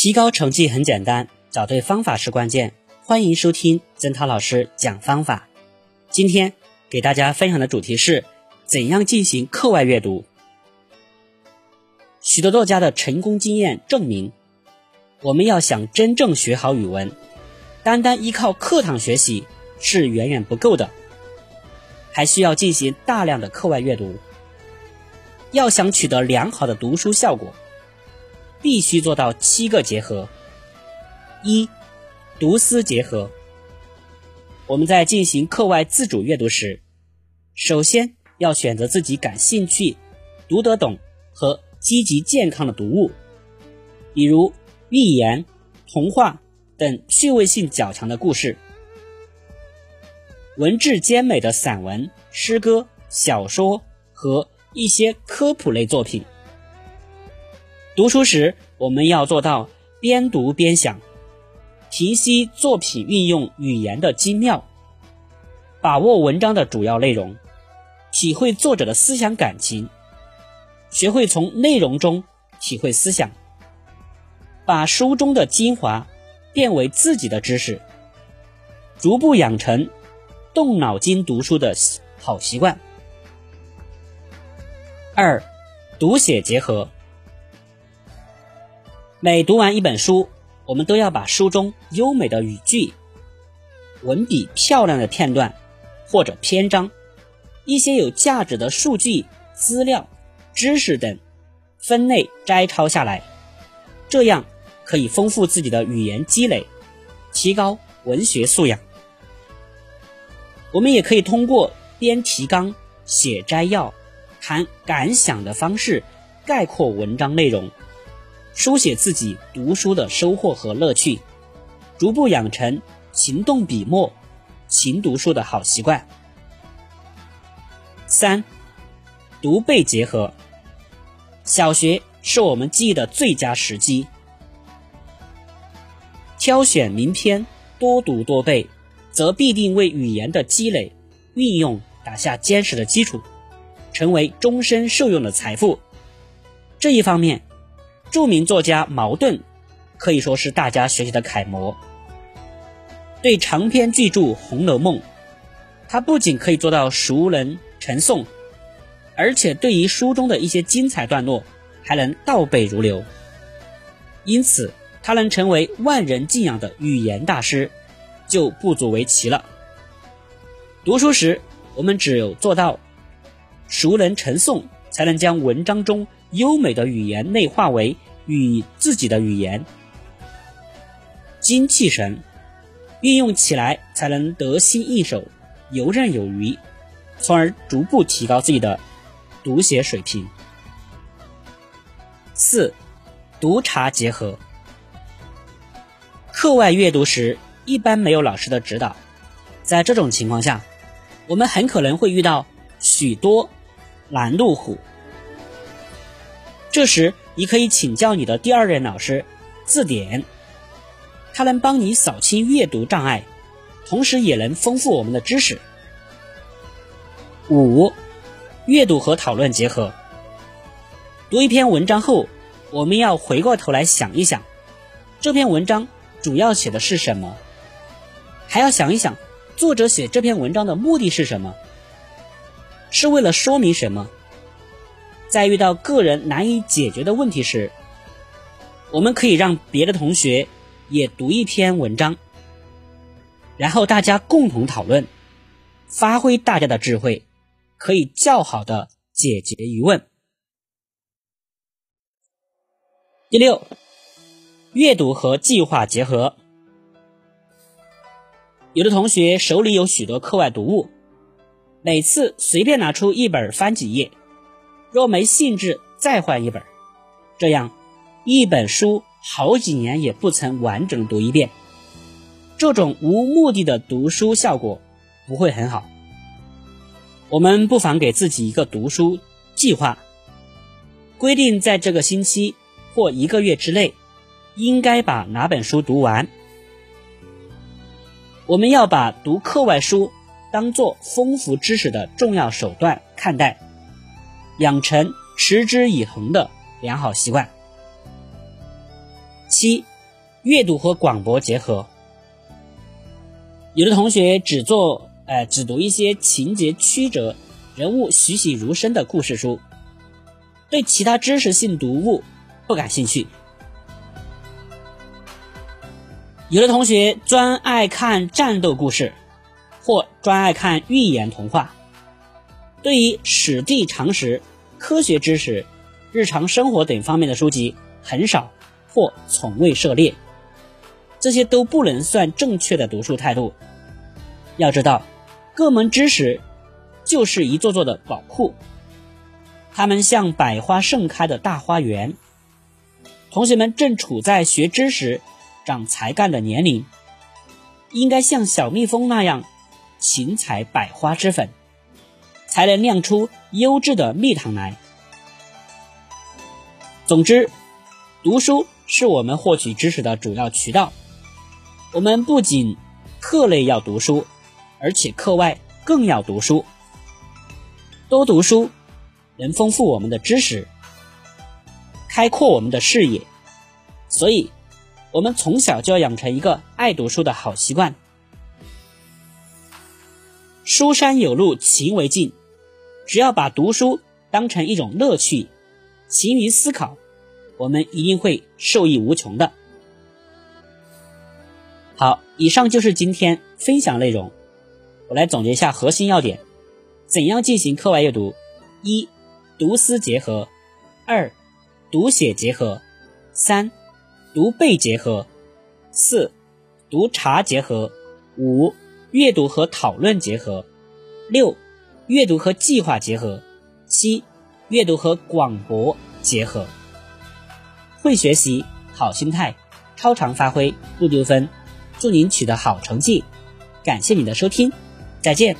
提高成绩很简单，找对方法是关键。欢迎收听曾涛老师讲方法。今天给大家分享的主题是怎样进行课外阅读。许多作家的成功经验证明，我们要想真正学好语文，单单依靠课堂学习是远远不够的，还需要进行大量的课外阅读。要想取得良好的读书效果，必须做到七个结合：一、读思结合。我们在进行课外自主阅读时，首先要选择自己感兴趣、读得懂和积极健康的读物，比如寓言、童话等趣味性较强的故事，文质兼美的散文、诗歌、小说和一些科普类作品。读书时，我们要做到边读边想，提析作品运用语言的精妙，把握文章的主要内容，体会作者的思想感情，学会从内容中体会思想，把书中的精华变为自己的知识，逐步养成动脑筋读书的好习惯。二，读写结合。每读完一本书，我们都要把书中优美的语句、文笔漂亮的片段或者篇章、一些有价值的数据、资料、知识等分类摘抄下来，这样可以丰富自己的语言积累，提高文学素养。我们也可以通过编提纲、写摘要、谈感想的方式概括文章内容。书写自己读书的收获和乐趣，逐步养成勤动笔墨、勤读书的好习惯。三，读背结合。小学是我们记忆的最佳时机，挑选名篇，多读多背，则必定为语言的积累、运用打下坚实的基础，成为终身受用的财富。这一方面。著名作家茅盾可以说是大家学习的楷模。对长篇巨著《红楼梦》，他不仅可以做到熟能成诵，而且对于书中的一些精彩段落还能倒背如流。因此，他能成为万人敬仰的语言大师，就不足为奇了。读书时，我们只有做到熟能成诵，才能将文章中。优美的语言内化为与自己的语言，精气神运用起来才能得心应手、游刃有余，从而逐步提高自己的读写水平。四、读查结合。课外阅读时一般没有老师的指导，在这种情况下，我们很可能会遇到许多拦路虎。这时，你可以请教你的第二任老师字典，它能帮你扫清阅读障碍，同时也能丰富我们的知识。五、阅读和讨论结合。读一篇文章后，我们要回过头来想一想，这篇文章主要写的是什么，还要想一想作者写这篇文章的目的是什么，是为了说明什么。在遇到个人难以解决的问题时，我们可以让别的同学也读一篇文章，然后大家共同讨论，发挥大家的智慧，可以较好的解决疑问。第六，阅读和计划结合。有的同学手里有许多课外读物，每次随便拿出一本翻几页。若没兴致，再换一本，这样一本书好几年也不曾完整读一遍，这种无目的的读书效果不会很好。我们不妨给自己一个读书计划，规定在这个星期或一个月之内，应该把哪本书读完。我们要把读课外书当做丰富知识的重要手段看待。养成持之以恒的良好习惯。七，阅读和广播结合。有的同学只做，呃，只读一些情节曲折、人物栩栩如生的故事书，对其他知识性读物不感兴趣。有的同学专爱看战斗故事，或专爱看寓言童话，对于史地常识、科学知识、日常生活等方面的书籍很少或从未涉猎，这些都不能算正确的读书态度。要知道，各门知识就是一座座的宝库，它们像百花盛开的大花园。同学们正处在学知识、长才干的年龄，应该像小蜜蜂那样勤采百花之粉，才能酿出优质的蜜糖来。总之，读书是我们获取知识的主要渠道。我们不仅课内要读书。而且课外更要读书，多读书能丰富我们的知识，开阔我们的视野。所以，我们从小就要养成一个爱读书的好习惯。书山有路勤为径，只要把读书当成一种乐趣，勤于思考，我们一定会受益无穷的。好，以上就是今天分享内容。我来总结一下核心要点：怎样进行课外阅读？一、读思结合；二、读写结合；三、读背结合；四、读查结合；五、阅读和讨论结合；六、阅读和计划结合；七、阅读和广博结合。会学习，好心态，超常发挥，不丢分。祝您取得好成绩！感谢你的收听。再见。